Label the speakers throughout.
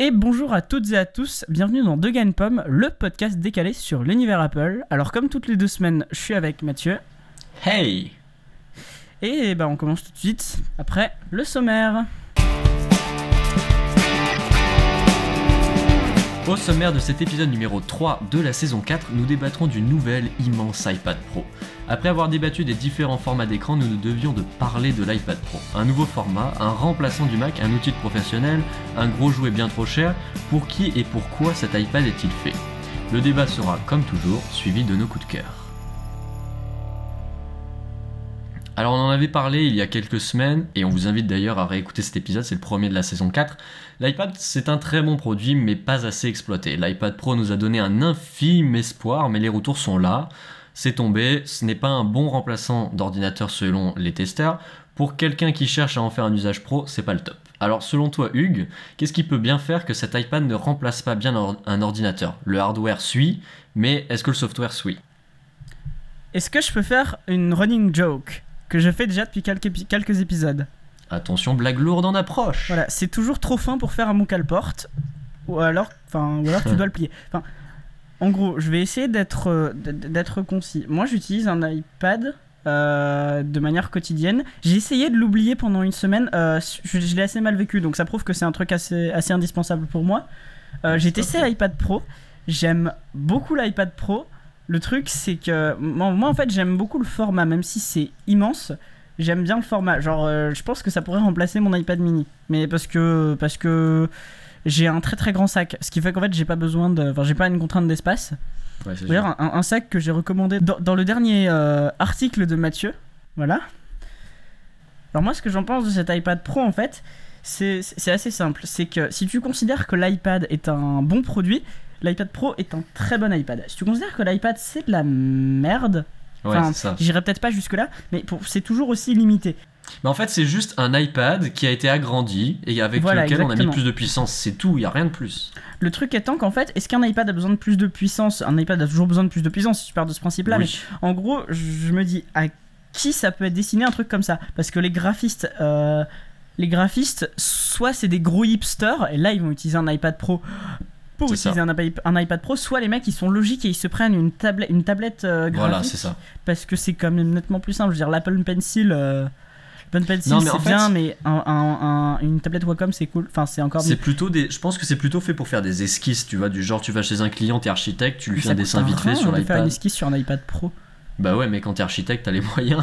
Speaker 1: Et bonjour à toutes et à tous, bienvenue dans Deux Gain Pomme, le podcast décalé sur l'univers Apple. Alors comme toutes les deux semaines, je suis avec Mathieu.
Speaker 2: Hey
Speaker 1: Et bah on commence tout de suite après le sommaire.
Speaker 2: Au sommaire de cet épisode numéro 3 de la saison 4, nous débattrons du nouvel immense iPad Pro. Après avoir débattu des différents formats d'écran, nous devions de parler de l'iPad Pro. Un nouveau format, un remplaçant du Mac, un outil professionnel, un gros jouet bien trop cher, pour qui et pourquoi cet iPad est-il fait? Le débat sera, comme toujours, suivi de nos coups de cœur. Alors on en avait parlé il y a quelques semaines, et on vous invite d'ailleurs à réécouter cet épisode, c'est le premier de la saison 4. L'iPad c'est un très bon produit, mais pas assez exploité. L'iPad Pro nous a donné un infime espoir, mais les retours sont là. C'est tombé, ce n'est pas un bon remplaçant d'ordinateur selon les testeurs. Pour quelqu'un qui cherche à en faire un usage pro, c'est pas le top. Alors selon toi Hugues, qu'est-ce qui peut bien faire que cet iPad ne remplace pas bien un ordinateur? Le hardware suit, mais est-ce que le software suit?
Speaker 1: Est-ce que je peux faire une running joke? Que je fais déjà depuis quelques, quelques épisodes.
Speaker 2: Attention, blague lourde en approche.
Speaker 1: Voilà, c'est toujours trop fin pour faire un mot porte, ou alors, enfin, ou alors tu dois le plier. Enfin, en gros, je vais essayer d'être euh, d'être concis. Moi, j'utilise un iPad euh, de manière quotidienne. J'ai essayé de l'oublier pendant une semaine. Euh, je, l'ai assez mal vécu, donc ça prouve que c'est un truc assez, assez indispensable pour moi. J'ai testé l'iPad Pro. J'aime beaucoup l'iPad Pro. Le truc, c'est que moi, en fait, j'aime beaucoup le format, même si c'est immense. J'aime bien le format. Genre, euh, je pense que ça pourrait remplacer mon iPad mini. Mais parce que, parce que j'ai un très très grand sac. Ce qui fait qu'en fait, j'ai pas besoin de. Enfin, j'ai pas une contrainte d'espace. Ouais, un, un, sac que j'ai recommandé dans, le dernier euh, article de Mathieu. Voilà. Alors, moi, ce que j'en pense de cet iPad Pro, en fait, c'est assez simple. C'est que si tu considères que l'iPad est un bon produit, l'iPad Pro est un très bon iPad. Si tu considères que l'iPad c'est de la merde, enfin, j'irai peut-être pas jusque-là, mais c'est toujours aussi limité.
Speaker 2: Mais en fait, c'est juste un iPad qui a été agrandi et avec lequel on a mis plus de puissance. C'est tout, il n'y a rien de plus.
Speaker 1: Le truc étant qu'en fait, est-ce qu'un iPad a besoin de plus de puissance? Un iPad a toujours besoin de plus de puissance, si tu pars de ce principe-là. Mais en gros, je me dis, à qui ça peut être destiné un truc comme ça? Parce que les graphistes. Euh, les graphistes, soit c'est des gros hipsters, et là ils vont utiliser un iPad Pro pour utiliser un, un, iPad Pro, soit les mecs ils sont logiques et ils se prennent une, tablette une tablette euh, graphique. Voilà, c'est ça. Parce que c'est quand même nettement plus simple. Je veux dire, l'Apple Pencil. Euh, Pencil c'est bien, mais un, une tablette Wacom c'est cool. Enfin, c'est encore.
Speaker 2: C'est plutôt des. Je pense que c'est plutôt fait pour faire des esquisses, tu vois, du genre tu vas chez un client, t'es architecte, tu lui fais un dessin vite fait sur l'iPad.
Speaker 1: faire une esquisse sur un iPad Pro.
Speaker 2: Bah ouais, mais quand t'es architecte, t'as les moyens.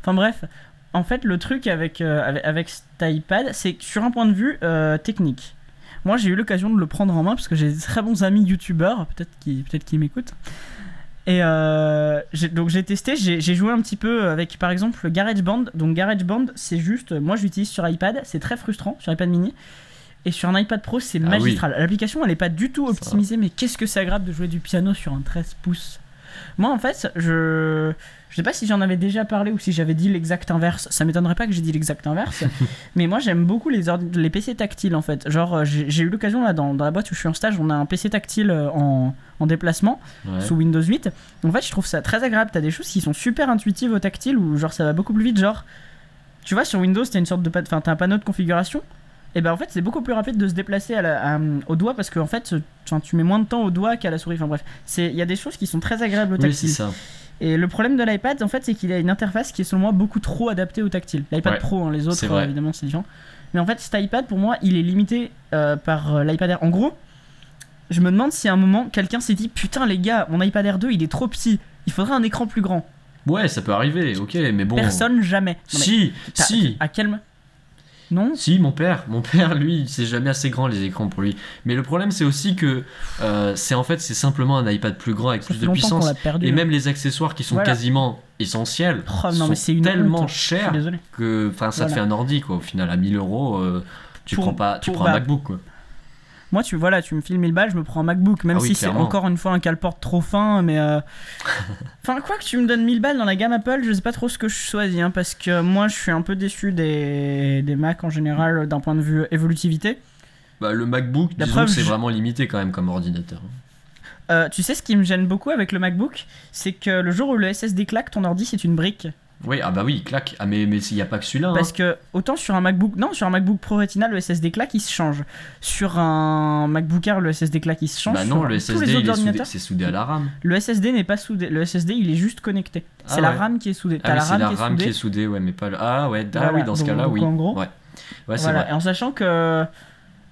Speaker 1: enfin bref, en fait, le truc avec, euh, avec, avec, cet iPad, c'est que sur un point de vue technique, moi, j'ai eu l'occasion de le prendre en main parce que j'ai des très bons amis youtubeurs, peut-être qui peut qu'ils m'écoutent. Et euh, donc j'ai testé, j'ai joué un petit peu avec par exemple GarageBand. Donc GarageBand, c'est juste, moi j'utilise sur iPad, c'est très frustrant sur iPad mini. Et sur un iPad Pro, c'est ah magistral. L'application, elle n'est pas du tout optimisée, mais qu'est-ce que c'est agréable de jouer du piano sur un 13 pouces? Moi, en fait, je je sais pas si j'en avais déjà parlé ou si j'avais dit l'exact inverse. Ça m'étonnerait pas que j'ai dit l'exact inverse. mais moi, j'aime beaucoup les, les PC tactiles en fait. Genre, euh, j'ai eu l'occasion là dans, dans, la boîte où je suis en stage, on a un PC tactile euh, en, en déplacement sous Windows 8. En fait, je trouve ça très agréable. T'as des choses qui sont super intuitives au tactile où genre ça va beaucoup plus vite. Genre, tu vois, sur Windows, t'as une sorte de. Enfin, t'as un panneau de configuration et ben en fait c'est beaucoup plus rapide de se déplacer à la, au doigt parce qu'en en fait tu mets moins de temps au doigt qu'à la souris enfin bref il y a des choses qui sont très agréables au tactile oui, ça. Et le problème de l'iPad, en fait, c'est qu'il a une interface qui est selon moi beaucoup trop adaptée au tactile. L'iPad Pro, hein, les autres, évidemment, c'est différent. Mais en fait, cet iPad, pour moi, il est limité euh, par euh, l'iPad Air. En gros, je me demande si à un moment, quelqu'un s'est dit Putain, les gars, mon iPad Air 2, il est trop petit. Il faudrait un écran plus grand.
Speaker 2: Ouais, ça peut arriver, ok, mais bon.
Speaker 1: Personne, jamais.
Speaker 2: si, si.
Speaker 1: À quel. Non
Speaker 2: Si, mon père. Mon père, lui, c'est jamais assez grand les écrans pour lui. Mais le problème, c'est aussi que euh, c'est en fait, c'est simplement un iPad plus grand avec plus de puissance. et même les accessoires qui sont quasiment essentiels oh, non, sont tellement chers que ça te fait un ordi, quoi. Au final, à 1000 euros, euh, tu prends pas, tu prends un MacBook, quoi.
Speaker 1: Moi, tu voilà, tu me files 1000 balles, je me prends un MacBook, même ah si c'est encore une fois un calport trop fin, mais. Euh, enfin, quoi que tu me donnes 1000 balles dans la gamme Apple, je sais pas trop ce que je choisis, hein, parce que moi, je suis un peu déçu des, des Mac en général d'un point de vue évolutivité.
Speaker 2: Bah, le MacBook, disons c'est vraiment limité quand même comme ordinateur.
Speaker 1: Euh, tu sais ce qui me gêne beaucoup avec le MacBook, c'est que le jour où le SSD claque, ton ordi c'est une brique.
Speaker 2: Oui, ah bah oui, il claque. Ah mais mais il n'y a pas que celui-là.
Speaker 1: Parce
Speaker 2: hein.
Speaker 1: que autant sur un MacBook, non, sur un MacBook Pro Retina, le SSD claque, il se change. Sur un MacBook Air, le SSD claque, il se change.
Speaker 2: Bah non,
Speaker 1: Sur
Speaker 2: le SSD,
Speaker 1: les
Speaker 2: il
Speaker 1: autres
Speaker 2: est soudé- c'est soudé à la RAM.
Speaker 1: le SSD n'est pas soudé. Le SSD, il est juste connecté.
Speaker 2: Ah
Speaker 1: C'est la. RAM qui est soudée.
Speaker 2: Ah oui,
Speaker 1: la
Speaker 2: c'est
Speaker 1: RAM,
Speaker 2: la
Speaker 1: qui
Speaker 2: RAM qui est soudée, ouais, mais pas le. Ah ouais, ah
Speaker 1: Voilà,
Speaker 2: oui, dans ce cas-là, oui.
Speaker 1: en gros,
Speaker 2: ouais, ouais c'est
Speaker 1: Voilà.
Speaker 2: vrai.
Speaker 1: Et en sachant que,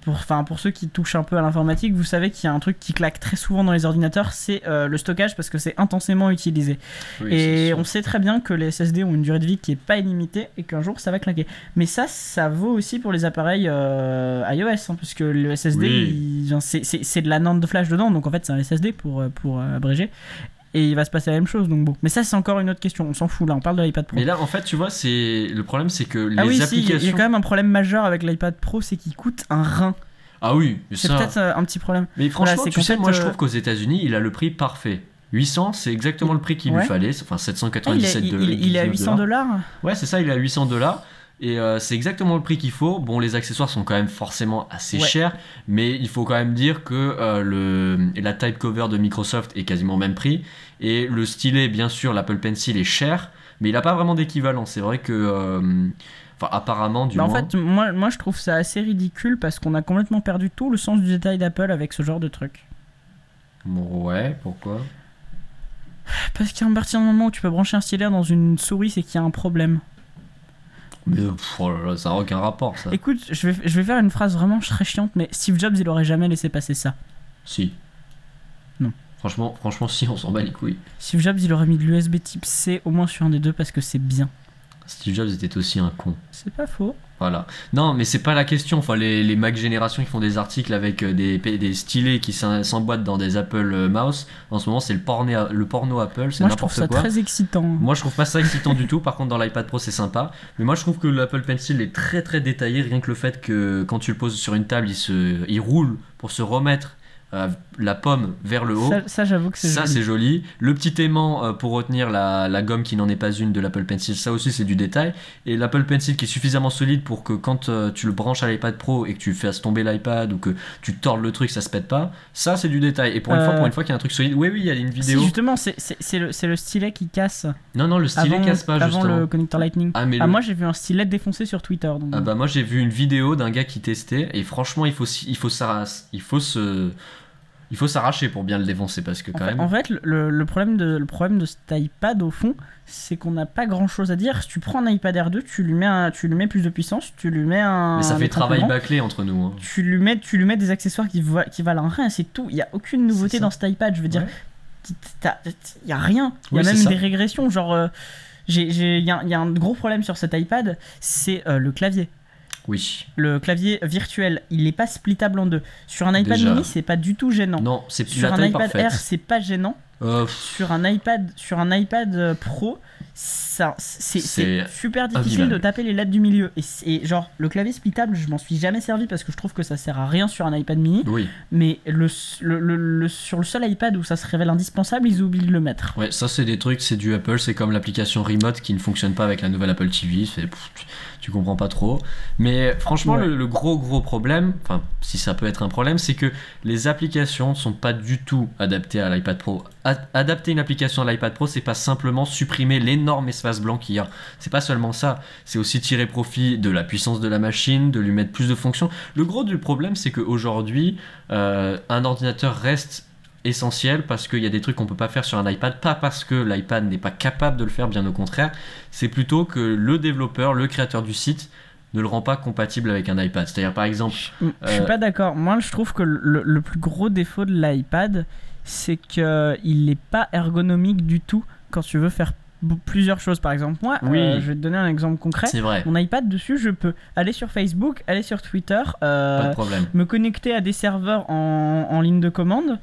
Speaker 1: pour, enfin, pour ceux qui touchent un peu à l'informatique, vous savez qu'il y a un truc qui claque très souvent dans les ordinateurs, c'est euh, le stockage parce que c'est intensément utilisé.
Speaker 2: Oui,
Speaker 1: et on sait très bien que les SSD ont une durée de vie qui est pas illimitée et qu'un jour ça va claquer. Mais ça, ça vaut aussi pour les appareils euh, iOS, hein, puisque le SSD,
Speaker 2: Oui.
Speaker 1: c'est- de la NAND flash dedans, donc en fait c'est un SSD pour, euh, pour abréger. Et il va se passer la même chose, donc bon. Mais ça, c'est encore une autre question, on s'en fout là, on parle de l'iPad Pro.
Speaker 2: Mais là, en fait, tu vois, c'est le problème, c'est que les
Speaker 1: ah oui, si, il y a-
Speaker 2: applications.
Speaker 1: il y a quand même un problème majeur avec l'iPad Pro, c'est qu'il coûte un rein.
Speaker 2: Ah oui,
Speaker 1: C'est
Speaker 2: ça.
Speaker 1: peut-être euh, un petit problème.
Speaker 2: Mais franchement,
Speaker 1: Voilà,
Speaker 2: tu sais,
Speaker 1: fait,
Speaker 2: moi, je
Speaker 1: euh,
Speaker 2: trouve qu'aux États-unis, il a le prix parfait. 800, c'est exactement le prix qu'il
Speaker 1: Ouais.
Speaker 2: lui fallait, enfin
Speaker 1: Ah, il, est,
Speaker 2: 797
Speaker 1: il-
Speaker 2: de-
Speaker 1: il- il est à
Speaker 2: 19
Speaker 1: 800 dollars.
Speaker 2: Ouais, c'est ça, il est à 800 dollars. Et euh, c'est exactement le prix qu'il faut. Bon, les accessoires sont quand même forcément assez
Speaker 1: Ouais.
Speaker 2: chers, mais il faut quand même dire que euh, le, la type cover de Microsoft est quasiment au même prix. Et le stylet, bien sûr, l'Apple Pencil est cher, mais il n'a pas vraiment d'équivalent. C'est vrai que. euh, Enfin, apparemment, du
Speaker 1: Bah, en
Speaker 2: moins.
Speaker 1: fait, moi, moi je trouve ça assez ridicule parce qu'on a complètement perdu tout le sens du détail d'Apple avec ce genre de truc.
Speaker 2: Ouais, pourquoi?
Speaker 1: Parce qu'à partir du moment où tu peux brancher un stylet dans une souris, c'est qu'il y a un problème.
Speaker 2: Mais pff, oh ça n'a aucun rapport, ça.
Speaker 1: Écoute, je vais, je vais faire une phrase vraiment très chiante, mais Steve Jobs, il aurait jamais laissé passer ça.
Speaker 2: Si.
Speaker 1: Non.
Speaker 2: Franchement, franchement, si, on s'en bat les couilles.
Speaker 1: Steve Jobs, il aurait mis de l'USB type C au moins sur un des deux parce que c'est bien.
Speaker 2: Steve Jobs était aussi un con.
Speaker 1: C'est pas faux.
Speaker 2: Voilà. Non, mais c'est pas la question. Enfin, les, les Mac Génération qui font des articles avec euh, des, des stylets qui s'emboîtent dans des Apple euh, Mouse, en ce moment, c'est le, porné- le porno Apple, c'est
Speaker 1: Moi, je trouve ça
Speaker 2: quoi.
Speaker 1: très excitant.
Speaker 2: Moi, je trouve pas ça excitant du tout. Par contre, dans l'iPad Pro, c'est sympa. Mais moi, je trouve que l'Apple Pencil est très très détaillé. Rien que le fait que quand tu le poses sur une table, il, se, il roule pour se remettre euh, la pomme vers le haut.
Speaker 1: Ça, ça, j'avoue que c'est
Speaker 2: Ça,
Speaker 1: joli.
Speaker 2: c'est joli. Le petit aimant euh, pour retenir la, la gomme qui n'en est pas une de l'Apple Pencil, ça aussi, c'est du détail. Et l'Apple Pencil qui est suffisamment solide pour que quand euh, tu le branches à l'iPad Pro et que tu fasses tomber l'iPad ou que tu tordes le truc, ça se pète pas, ça, c'est du détail. Et pour une fois, pour une fois qu'il y a un truc solide, oui, oui, il y a une
Speaker 1: Si,
Speaker 2: vidéo.
Speaker 1: justement, c'est- le, le stylet qui casse
Speaker 2: non, non, le stylet
Speaker 1: avant,
Speaker 2: casse pas,
Speaker 1: avant
Speaker 2: justement.
Speaker 1: le connecteur Lightning.
Speaker 2: Ah, mais
Speaker 1: Ah,
Speaker 2: le-
Speaker 1: moi, j'ai vu un stylet défoncé sur Twitter. Donc...
Speaker 2: Ah bah moi j'ai vu une vidéo d'un gars qui testait et franchement il faut il faut s'arracher il faut se il faut s'arracher pour bien le défoncer parce que
Speaker 1: En
Speaker 2: quand
Speaker 1: fait,
Speaker 2: même
Speaker 1: en fait, le, le problème de, le problème de cet iPad, au fond, c'est qu'on n'a pas grand chose à dire. Si tu prends un iPad Air 2, tu lui mets, un- tu lui mets plus de puissance, tu lui mets un.
Speaker 2: mais ça
Speaker 1: un
Speaker 2: fait travail bâclé entre nous hein.
Speaker 1: Tu lui, mets, tu lui mets des accessoires qui, va- qui valent un rien, c'est tout. Il n'y a aucune nouveauté dans cet iPad. Je veux dire,
Speaker 2: Ouais.
Speaker 1: il n'y a rien. Il y a même des régressions. Genre, euh, j'ai- j'ai- il y, y a un gros problème sur cet iPad, c'est euh, le clavier.
Speaker 2: Oui
Speaker 1: Le clavier virtuel, il n'est pas splittable en deux. Sur un iPad
Speaker 2: Déjà.
Speaker 1: mini, c'est pas du tout gênant.
Speaker 2: non c'est plus
Speaker 1: Sur un iPad
Speaker 2: parfaite
Speaker 1: Air, c'est pas gênant.
Speaker 2: Euh,
Speaker 1: Sur un iPad, sur un iPad euh, Pro, ça, c'est super difficile de taper les lettres du milieu. Et, genre, le clavier splittable, je m'en suis jamais servi parce que je trouve que ça sert à rien sur un iPad mini.
Speaker 2: oui
Speaker 1: Mais le, le- le- le- sur le seul iPad où ça se révèle indispensable, ils oublient de le mettre.
Speaker 2: ouais ça c'est des trucs c'est du Apple c'est comme l'application Remote qui ne fonctionne pas avec la nouvelle Apple TV tu, comprends pas trop. Mais franchement
Speaker 1: Ouais.
Speaker 2: le, le gros gros problème enfin si ça peut être un problème c'est que les applications ne sont pas du tout adaptées à l'iPad Pro. Adapter une application à l'iPad Pro c'est pas simplement supprimer l'énorme espace blanc qu'il y a. C'est pas seulement ça. C'est aussi tirer profit de la puissance de la machine de lui mettre plus de fonctions. Le gros du problème c'est qu'aujourd'hui euh, un ordinateur reste essentiel parce qu'il y a des trucs qu'on peut pas faire sur un iPad, pas parce que l'iPad n'est pas capable de le faire, bien au contraire, c'est plutôt que le développeur, le créateur du site ne le rend pas compatible avec un iPad. C'est-à-dire par exemple,
Speaker 1: Je suis
Speaker 2: Euh,
Speaker 1: pas d'accord. Moi, je trouve que le, le plus gros défaut de l'iPad, c'est qu'il n'est pas ergonomique du tout quand tu veux faire plusieurs choses. Par exemple, moi,
Speaker 2: Oui.
Speaker 1: euh, je vais te donner un exemple concret.
Speaker 2: vrai,
Speaker 1: Mon iPad dessus, je peux aller sur Facebook, aller sur Twitter, euh, me connecter à des serveurs en, en ligne de commande.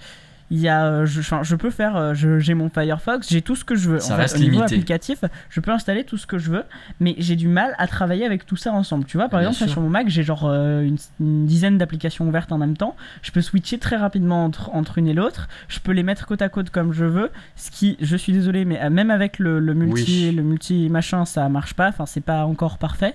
Speaker 1: Il y a, euh, je, je peux faire, euh, j'ai mon Firefox, j'ai tout ce que je veux.
Speaker 2: Ça
Speaker 1: en fait,
Speaker 2: reste
Speaker 1: au niveau
Speaker 2: limité.
Speaker 1: applicatif, je peux installer tout ce que je veux, mais j'ai du mal à travailler avec tout ça ensemble. Tu vois, par
Speaker 2: Bien
Speaker 1: exemple, là, sur mon Mac, j'ai genre euh, une, une dizaine d'applications ouvertes en même temps. Je peux switcher très rapidement entre, entre une et l'autre. Je peux les mettre côte à côte comme je veux. Ce qui, je suis désolé, mais même avec le, le multi,
Speaker 2: Oui.
Speaker 1: le multi machin, ça marche pas. Enfin, c'est pas encore parfait.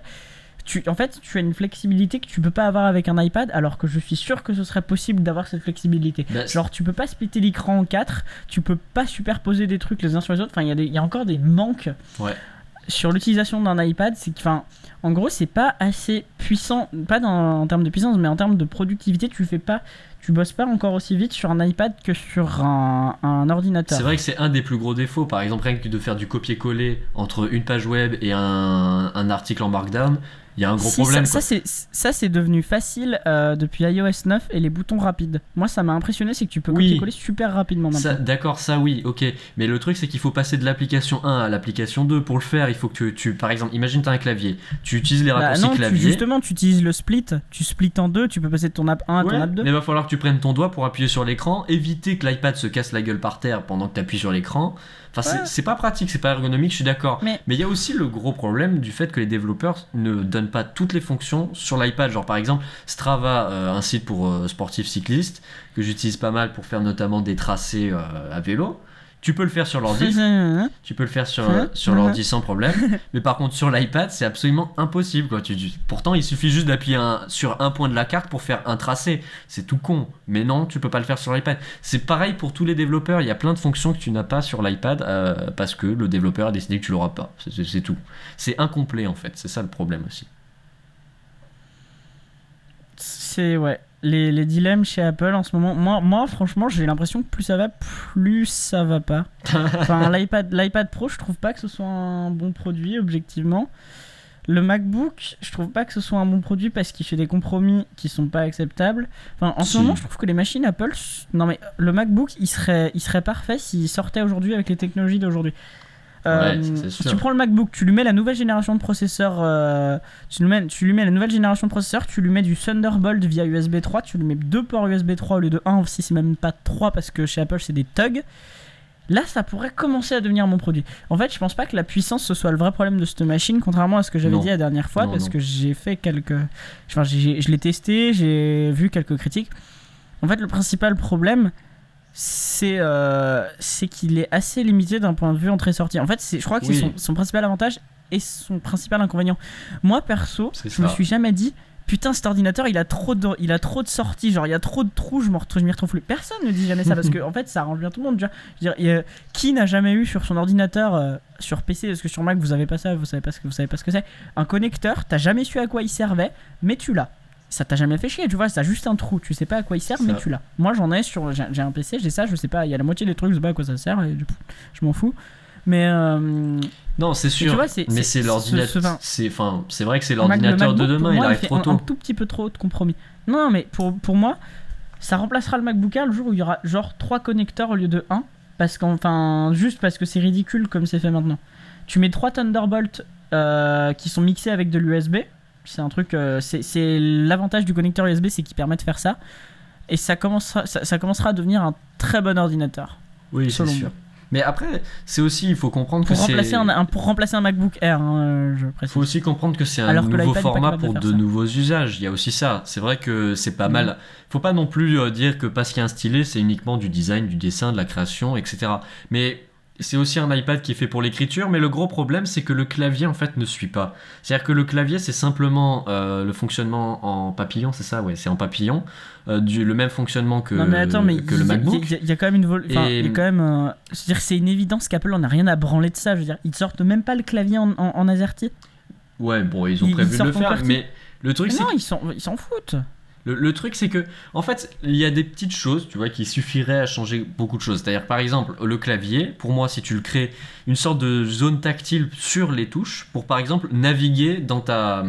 Speaker 1: Tu, en fait, tu as une flexibilité que tu peux pas avoir avec un iPad, alors que je suis sûr que ce serait possible d'avoir cette flexibilité.
Speaker 2: Bah,
Speaker 1: Genre, tu peux pas splitter l'écran en quatre, tu peux pas superposer des trucs les uns sur les autres. Enfin, il y, a y encore des manques.
Speaker 2: Ouais.
Speaker 1: sur l'utilisation d'un iPad, c'est que, enfin, en gros, c'est pas assez puissant, pas dans, en termes de puissance, mais en termes de productivité, tu fais pas, tu bosses pas encore aussi vite sur un iPad que sur un, un ordinateur.
Speaker 2: C'est vrai que c'est un des plus gros défauts. Par exemple, rien que de faire du copier-coller entre une page web et un, un article en Markdown, il y a un gros
Speaker 1: Si,
Speaker 2: problème.
Speaker 1: Ça, c'est devenu facile euh, depuis iOS 9 et les boutons rapides. Moi, ça m'a impressionné, c'est que tu peux
Speaker 2: Oui.
Speaker 1: copier-coller super rapidement maintenant.
Speaker 2: D'accord, ça oui, ok. Mais le truc, c'est qu'il faut passer de l'application 1 à l'application 2. Pour le faire, il faut que tu, tu- par exemple, imagine tu as un clavier. Tu utilises les
Speaker 1: Bah
Speaker 2: raccourcis
Speaker 1: tu-
Speaker 2: clavier.
Speaker 1: justement, tu utilises le split, tu splits en deux, tu peux passer de ton app 1 à
Speaker 2: Ouais,
Speaker 1: ton app 2.
Speaker 2: mais il va falloir que tu prennes ton doigt pour appuyer sur l'écran, éviter que l'iPad se casse la gueule par terre pendant que tu appuies sur l'écran. Enfin, c'est-
Speaker 1: Ouais.
Speaker 2: c'est pas pratique, c'est pas ergonomique, je suis d'accord.
Speaker 1: Mais-
Speaker 2: il y a aussi le gros problème du fait que les développeurs ne donnent pas toutes les fonctions sur l'iPad. Genre, par exemple, Strava, euh, un site pour euh, sportifs cyclistes, que j'utilise pas mal pour faire notamment des tracés euh, à vélo. Tu peux le faire sur l'ordi, tu peux le faire sur,
Speaker 1: Hein
Speaker 2: sur l'ordi sans problème, mais par contre sur l'iPad c'est absolument impossible. Quoi. Tu, tu- pourtant il suffit juste d'appuyer sur un point de la carte pour faire un tracé, c'est tout con, mais non tu peux pas le faire sur l'iPad. C'est pareil pour tous les développeurs, il y a plein de fonctions que tu n'as pas sur l'iPad euh, parce que le développeur a décidé que tu l'auras pas, c'est tout. C'est incomplet en fait, c'est ça le problème aussi.
Speaker 1: C'est ouais. Les, les dilemmes chez Apple en ce moment. Moi, moi franchement, j'ai l'impression que plus ça va, plus ça va pas. Enfin, l'iPad, l'iPad Pro, je trouve pas que ce soit un bon produit, objectivement. Le MacBook, je trouve pas que ce soit un bon produit parce qu'il fait des compromis qui sont pas acceptables. Enfin, en
Speaker 2: Si.
Speaker 1: ce moment, je trouve que les machines Apple. Non, mais le MacBook, il serait, il serait parfait s'il sortait aujourd'hui avec les technologies d'aujourd'hui. Euh,
Speaker 2: Ouais,
Speaker 1: tu prends le MacBook, tu lui mets la nouvelle génération de processeurs, euh, tu, lui mets, tu lui mets la nouvelle génération de processeurs, tu lui mets du Thunderbolt via USB 3, tu lui mets deux ports USB 3 au lieu de 1, si c'est même pas 3 parce que chez Apple c'est des tugs. Là, ça pourrait commencer à devenir mon produit. En fait, je pense pas que la puissance ce soit le vrai problème de cette machine, contrairement à ce que j'avais dit la dernière fois,
Speaker 2: Non,
Speaker 1: parce
Speaker 2: non.
Speaker 1: que j'ai fait quelques. Enfin, je l'ai testé, j'ai vu quelques critiques. En fait, le principal problème, c'est euh, c'est qu'il est assez limité d'un point de vue entrée-sortie. En fait, c'est- je crois que
Speaker 2: Oui.
Speaker 1: c'est son, son principal avantage et son principal inconvénient. Moi, perso, je me suis jamais dit. Putain, cet ordinateur, il a trop de, il a trop de sorties, genre il y a trop de trous, je retrouve, m'y retrouve plus. Personne ne dit jamais ça parce que en fait, ça arrange bien tout le monde. Je veux dire, a- qui n'a jamais eu sur son ordinateur, euh, sur PC, parce que sur Mac vous avez pas ça, vous savez pas ce que vous savez pas ce que c'est, un connecteur, t'as jamais su à quoi il servait, mais tu l'as. Ça t'a jamais fait chier, tu vois, ça a juste un trou, tu sais pas à quoi il sert, mais tu l'as. Moi j'en ai sur, j'ai un PC, j'ai ça, je sais pas, il y a la moitié des trucs, je sais pas à quoi ça sert, et du coup, je m'en fous. Mais euh,
Speaker 2: Non, c'est sûr.
Speaker 1: tu vois,
Speaker 2: mais
Speaker 1: c'est-
Speaker 2: c'est
Speaker 1: ce-
Speaker 2: l'ordinateur.
Speaker 1: ce-
Speaker 2: C'est enfin, c'est vrai que c'est l'ordinateur de demain, il arrive
Speaker 1: fait
Speaker 2: trop
Speaker 1: un, un
Speaker 2: tôt.
Speaker 1: tout petit peu trop de compromis. Non, non, mais pour, pour moi, ça remplacera le MacBook Air le jour où il y aura genre 3 connecteurs au lieu de 1. Parce qu'enfin, juste parce que c'est ridicule comme c'est fait maintenant. Tu mets 3 Thunderbolt euh, qui sont mixés avec de l'USB. C'est un truc. euh, c'est l'avantage du connecteur USB, c'est qu'il permet de faire ça. Et ça commencera, ça, ça commencera à devenir un très bon ordinateur.
Speaker 2: Oui, c'est sûr. Mais après, c'est aussi, il faut comprendre
Speaker 1: Pour
Speaker 2: que c'est.
Speaker 1: remplacer un, un- pour remplacer un MacBook Air, hein, je
Speaker 2: Il
Speaker 1: précise.
Speaker 2: faut aussi comprendre que c'est un
Speaker 1: Alors
Speaker 2: nouveau format
Speaker 1: de
Speaker 2: pour de nouveaux usages. Il y a aussi ça. C'est vrai que c'est pas
Speaker 1: Mhm.
Speaker 2: mal. Faut pas non plus euh, dire que parce qu'il y a un stylet, c'est uniquement du design, du dessin, de la création, etc. Mais c'est aussi un iPad qui est fait pour l'écriture. Mais le gros problème, c'est que le clavier en fait ne suit pas. C'est-à-dire que le clavier, c'est simplement euh, le fonctionnement en papillon, c'est ça, ouais, c'est en papillon, euh, du, le même fonctionnement que,
Speaker 1: non mais attends, mais
Speaker 2: que le
Speaker 1: y a-
Speaker 2: MacBook.
Speaker 1: Il y, a- il y a quand même une vol... enfin,
Speaker 2: Et-
Speaker 1: il y a quand même. euh, C'est-à-dire que c'est une évidence qu'Apple en a rien à branler de ça. Je veux dire, ils sortent même pas le clavier en, en, en AZERTY.
Speaker 2: Ouais, bon, ils ont
Speaker 1: Ils-
Speaker 2: prévu
Speaker 1: ils
Speaker 2: de le faire,
Speaker 1: partie.
Speaker 2: mais le truc,
Speaker 1: Mais
Speaker 2: c'est
Speaker 1: non, ils s'en foutent.
Speaker 2: Le, truc, c'est que, en fait, il y a des petites choses, tu vois, qui suffiraient à changer beaucoup de choses. C'est-à-dire, par exemple, le clavier, pour moi, si tu le crées, une sorte de zone tactile sur les touches, pour, par exemple, naviguer dans ta,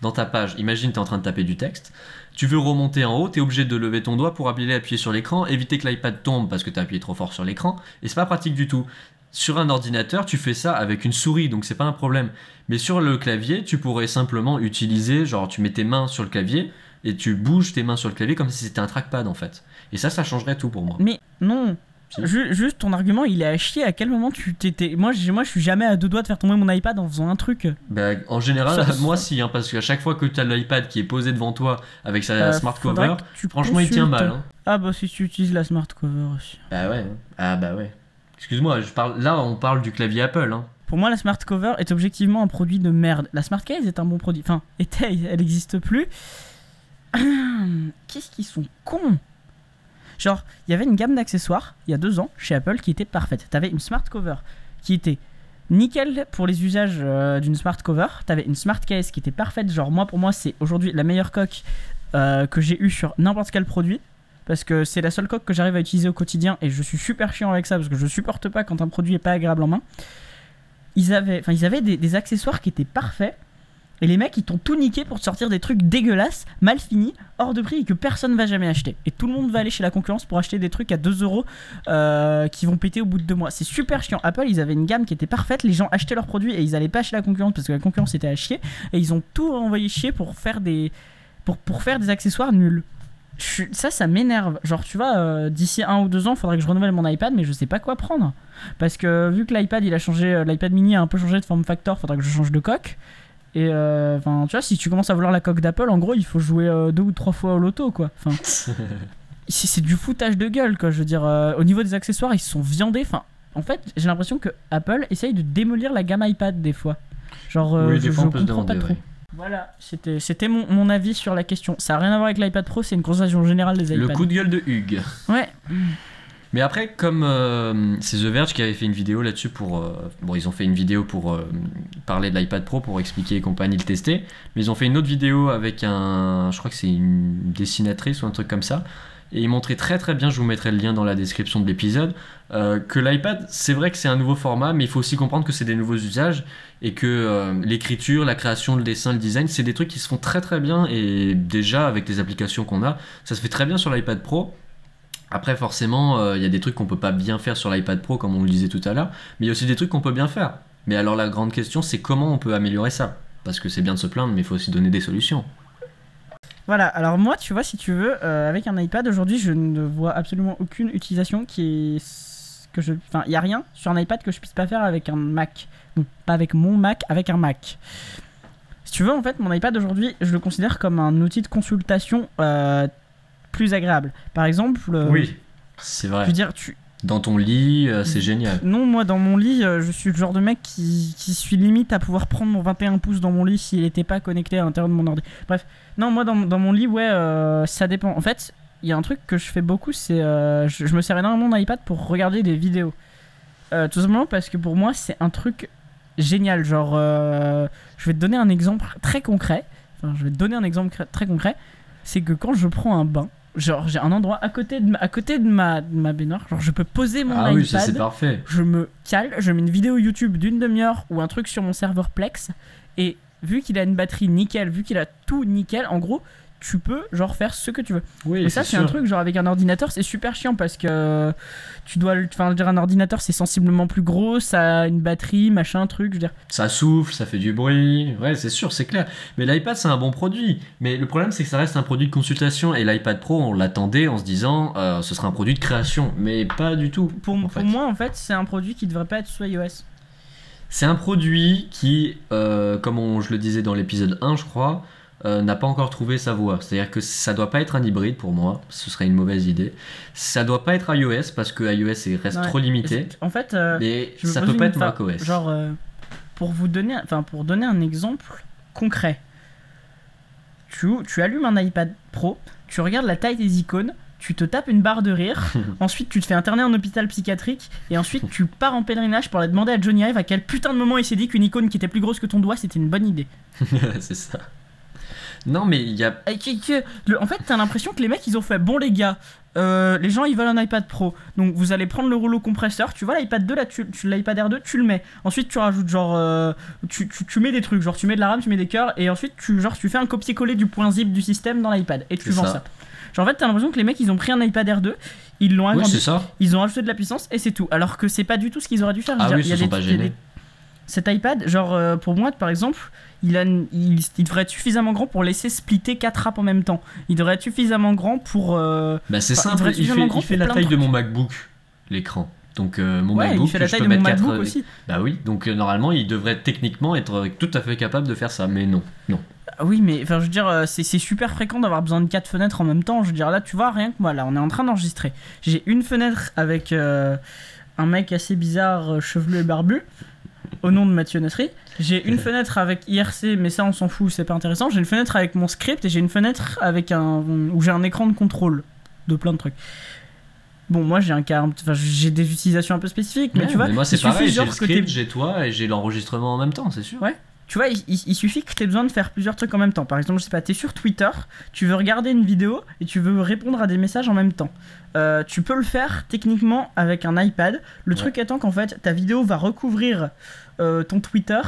Speaker 2: dans ta page. Imagine, tu es en train de taper du texte. Tu veux remonter en haut, tu es obligé de lever ton doigt pour appuyer, appuyer sur l'écran, éviter que l'iPad tombe parce que tu as appuyé trop fort sur l'écran, et c'est pas pratique du tout. Sur un ordinateur, tu fais ça avec une souris, donc c'est pas un problème. Mais sur le clavier, tu pourrais simplement utiliser, genre tu mets tes mains sur le clavier et tu bouges tes mains sur le clavier comme si c'était un trackpad en fait. Et ça, ça changerait tout pour moi.
Speaker 1: Mais non. Juste ton argument, il est à chier. À quel moment tu t'étais. Moi, moi, je suis jamais à deux doigts de faire tomber mon iPad en faisant un truc.
Speaker 2: Bah, en général,
Speaker 1: Ça-
Speaker 2: moi si, hein, parce qu'à chaque fois que tu as l'iPad qui est posé devant toi avec sa
Speaker 1: Euh,
Speaker 2: smart cover, franchement il tient mal. hein.
Speaker 1: Ah bah si tu utilises la smart cover aussi.
Speaker 2: Bah ouais. hein. Ah bah ouais. Excuse-moi, je parle là on parle du clavier Apple. Hein.
Speaker 1: Pour moi, la smart cover est objectivement un produit de merde. La smart case est un bon produit. Enfin, était, elle n'existe plus. Qu'est-ce qu'ils sont cons? Genre, il y avait une gamme d'accessoires il y a deux ans chez Apple qui était parfaite. T'avais une smart cover qui était nickel pour les usages euh, d'une smart cover. T'avais une smart case qui était parfaite. Genre, moi, pour moi, c'est aujourd'hui la meilleure coque euh, que j'ai eue sur n'importe quel produit. Parce que c'est la seule coque que j'arrive à utiliser au quotidien et je suis super chiant avec ça parce que je supporte pas quand un produit est pas agréable en main. Ils avaient, ils avaient des accessoires qui étaient parfaits. Et les mecs, ils t'ont tout niqué pour te sortir des trucs dégueulasses, mal finis, hors de prix et que personne va jamais acheter. Et tout le monde va aller chez la concurrence pour acheter des trucs à 2 euros euh, qui vont péter au bout de deux mois. C'est super chiant. Apple, ils avaient une gamme qui était parfaite. Les gens achetaient leurs produits et ils allaient pas chez la concurrence parce que la concurrence était à chier. Et ils ont tout envoyé chier pour faire des, pour, pour faire des accessoires nuls. Ça, ça m'énerve. Genre, tu vois, euh, d'ici un ou deux ans, faudrait que je renouvelle mon iPad, mais je sais pas quoi prendre. Parce que vu que l'iPad, il a changé, euh, l'iPad mini a un peu changé de form factor, faudrait que je change de coque. Et euh, enfin, tu vois, si tu commences à vouloir la coque d'Apple, en gros, il faut jouer euh, deux ou trois fois au loto, quoi. Enfin, c'est du foutage de gueule, quoi. Je veux dire, euh, au niveau des accessoires, ils se sont viandés. Enfin, en fait, j'ai l'impression que Apple essaye de démolir la gamme iPad des fois. Genre,
Speaker 2: oui,
Speaker 1: je,
Speaker 2: des fois
Speaker 1: je
Speaker 2: on peut
Speaker 1: comprends pas trop.
Speaker 2: ouais.
Speaker 1: Voilà, c'était c'était mon, mon avis sur la question. Ça a rien à voir avec l'iPad Pro, c'est une conversation générale des
Speaker 2: Le
Speaker 1: iPads.
Speaker 2: coup de gueule de Hugues.
Speaker 1: Ouais,
Speaker 2: Mais après, comme euh, c'est The Verge qui avait fait une vidéo là-dessus pour. euh, bon, ils ont fait une vidéo pour euh, parler de l'iPad Pro, pour expliquer et compagnie le tester. Mais ils ont fait une autre vidéo avec un. Je crois que c'est une dessinatrice ou un truc comme ça. Et ils montraient très très bien, je vous mettrai le lien dans la description de l'épisode, que l'iPad, c'est vrai que c'est un nouveau format, mais il faut aussi comprendre que c'est des nouveaux usages et que l'écriture, la création, le dessin, le design, c'est des trucs qui se font très très bien et déjà avec les applications qu'on a, ça se fait très bien sur l'iPad Pro. Après, forcément, euh, il y a des trucs qu'on peut pas bien faire sur l'iPad Pro, comme on le disait tout à l'heure, mais il y a aussi des trucs qu'on peut bien faire. Mais alors, la grande question, c'est comment on peut améliorer ça? Parce que c'est bien de se plaindre, mais il faut aussi donner des solutions.
Speaker 1: Voilà, alors moi, tu vois, si tu veux, euh, avec un iPad, aujourd'hui, je ne vois absolument aucune utilisation qui est. que je. Enfin, il n'y a rien sur un iPad que je puisse pas faire avec un Mac. Donc, pas avec mon Mac, avec un Mac. Si tu veux, en fait, mon iPad aujourd'hui, je le considère comme un outil de consultation euh, plus agréable. Par exemple, euh,
Speaker 2: C'est
Speaker 1: je
Speaker 2: vrai.
Speaker 1: veux dire, tu,
Speaker 2: Dans ton lit, euh, c'est génial.
Speaker 1: Non, moi dans mon lit, euh, je suis le genre de mec qui, qui suis limite à pouvoir prendre mon 21 pouces dans mon lit s'il n'était pas connecté à l'intérieur de mon ordi. Bref, non, moi dans, dans mon lit, ouais, euh, ça dépend. En fait, il y a un truc que je fais beaucoup, c'est euh, je, je me sers énormément mon iPad pour regarder des vidéos. Euh, tout simplement parce que pour moi, c'est un truc génial. Genre, euh, je vais te donner un exemple très concret. Enfin, je vais te donner un exemple très concret. C'est que quand je prends un bain, genre j'ai un endroit à côté de ma, à côté de ma, de ma baignoire, genre je peux poser mon
Speaker 2: Ah
Speaker 1: iPad
Speaker 2: oui, ça c'est parfait.
Speaker 1: je me cale, je mets une vidéo YouTube d'une demi-heure ou un truc sur mon serveur Plex, et vu qu'il a une batterie nickel, vu qu'il a tout nickel, en gros, tu peux genre faire ce que tu veux.
Speaker 2: Oui,
Speaker 1: Et ça, c'est un truc genre avec un ordinateur, c'est super chiant parce que euh, tu dois, enfin, dire, un ordinateur c'est sensiblement plus gros, ça a une batterie, machin, truc, je veux dire.
Speaker 2: Ça souffle, ça fait du bruit. Ouais, c'est sûr, c'est clair. Mais l'iPad, c'est un bon produit. Mais le problème, c'est que ça reste un produit de consultation. Et l'iPad Pro, on l'attendait en se disant, euh, ce sera un produit de création. Mais pas du tout.
Speaker 1: Pour, moi, en fait, c'est un produit qui devrait pas être sous iOS.
Speaker 2: C'est un produit qui, euh, comme on- je le disais dans l'épisode 1, je crois, euh, n'a pas encore trouvé sa voie. C'est-à-dire que ça doit pas être un hybride pour moi, ce serait une mauvaise idée. Ça doit pas être iOS parce que iOS est- reste
Speaker 1: Ouais.
Speaker 2: trop limité.
Speaker 1: En fait, euh, me
Speaker 2: ça peut pas être macOS.
Speaker 1: Genre, euh, pour vous donner, enfin pour donner un exemple concret, tu, tu allumes un iPad Pro, tu regardes la taille des icônes, tu te tapes une barre de rire, ensuite tu te fais interner en hôpital psychiatrique, et ensuite tu pars en pèlerinage pour aller demander à Johnny Ive à quel putain de moment il s'est dit qu'une icône qui était plus grosse que ton doigt c'était une bonne idée.
Speaker 2: c'est ça. Non, mais il y a.
Speaker 1: Et que- que- le- en fait, t'as l'impression que les mecs ils ont fait bon les gars. euh, les gens ils veulent un iPad Pro donc vous allez prendre le rouleau compresseur tu vois l'iPad 2 là tu, tu- l'iPad Air 2 tu le mets ensuite tu rajoutes genre euh, tu, tu, tu mets des trucs genre tu mets de la RAM tu mets des cœurs et ensuite tu genre tu fais un copier-coller du point zip du système dans l'iPad et tu
Speaker 2: C'est
Speaker 1: vends
Speaker 2: ça.
Speaker 1: ça. genre en fait t'as l'impression que les mecs ils ont pris un iPad Air 2 ils l'ont
Speaker 2: Oui,
Speaker 1: agrandi
Speaker 2: c'est ça.
Speaker 1: ils ont rajouté de la puissance et c'est tout alors que c'est pas du tout ce qu'ils auraient dû faire Je
Speaker 2: Ah
Speaker 1: veux
Speaker 2: oui,
Speaker 1: dire, il y
Speaker 2: ils
Speaker 1: a
Speaker 2: se sont
Speaker 1: des-
Speaker 2: pas
Speaker 1: il y a
Speaker 2: gênés.
Speaker 1: des- cet iPad, genre euh, pour moi par exemple, il, a, il, il devrait être suffisamment grand pour laisser splitter 4 apps en même temps. Il devrait être suffisamment grand pour. euh,
Speaker 2: Bah, c'est
Speaker 1: il
Speaker 2: simple,
Speaker 1: être
Speaker 2: il fait, il fait la taille
Speaker 1: de
Speaker 2: mon MacBook, l'écran. Donc euh, mon
Speaker 1: ouais,
Speaker 2: MacBook,
Speaker 1: il fait la
Speaker 2: je
Speaker 1: taille
Speaker 2: peux
Speaker 1: de mon MacBook
Speaker 2: quatre-
Speaker 1: aussi.
Speaker 2: Bah oui, donc euh, normalement il devrait techniquement être tout à fait capable de faire ça, mais non, non.
Speaker 1: Ah Oui, mais enfin, je veux dire, euh, c'est super fréquent d'avoir besoin de 4 fenêtres en même temps. Je veux dire, là, tu vois, rien que moi, là, on est en train d'enregistrer. J'ai une fenêtre avec euh, un mec assez bizarre, euh, chevelu et barbu, au nom de Mathieu Nasri. J'ai une fenêtre avec IRC, mais ça, on s'en fout, c'est pas intéressant. J'ai une fenêtre avec mon script et j'ai une fenêtre avec un où j'ai un écran de contrôle de plein de trucs. Bon, moi j'ai un cas, enfin, j'ai des utilisations un peu spécifiques, mais
Speaker 2: Ouais,
Speaker 1: tu vois,
Speaker 2: moi c'est pareil, j'ai le script, j'ai toi et j'ai l'enregistrement en même temps, c'est sûr.
Speaker 1: Ouais. Tu vois, il, suffit que tu aies besoin de faire plusieurs trucs en même temps. Par exemple, je sais pas, tu es sur Twitter, tu veux regarder une vidéo et tu veux répondre à des messages en même temps. Euh, tu peux le faire techniquement avec un iPad. Le
Speaker 2: Ouais.
Speaker 1: truc étant qu'en fait, ta vidéo va recouvrir euh, ton Twitter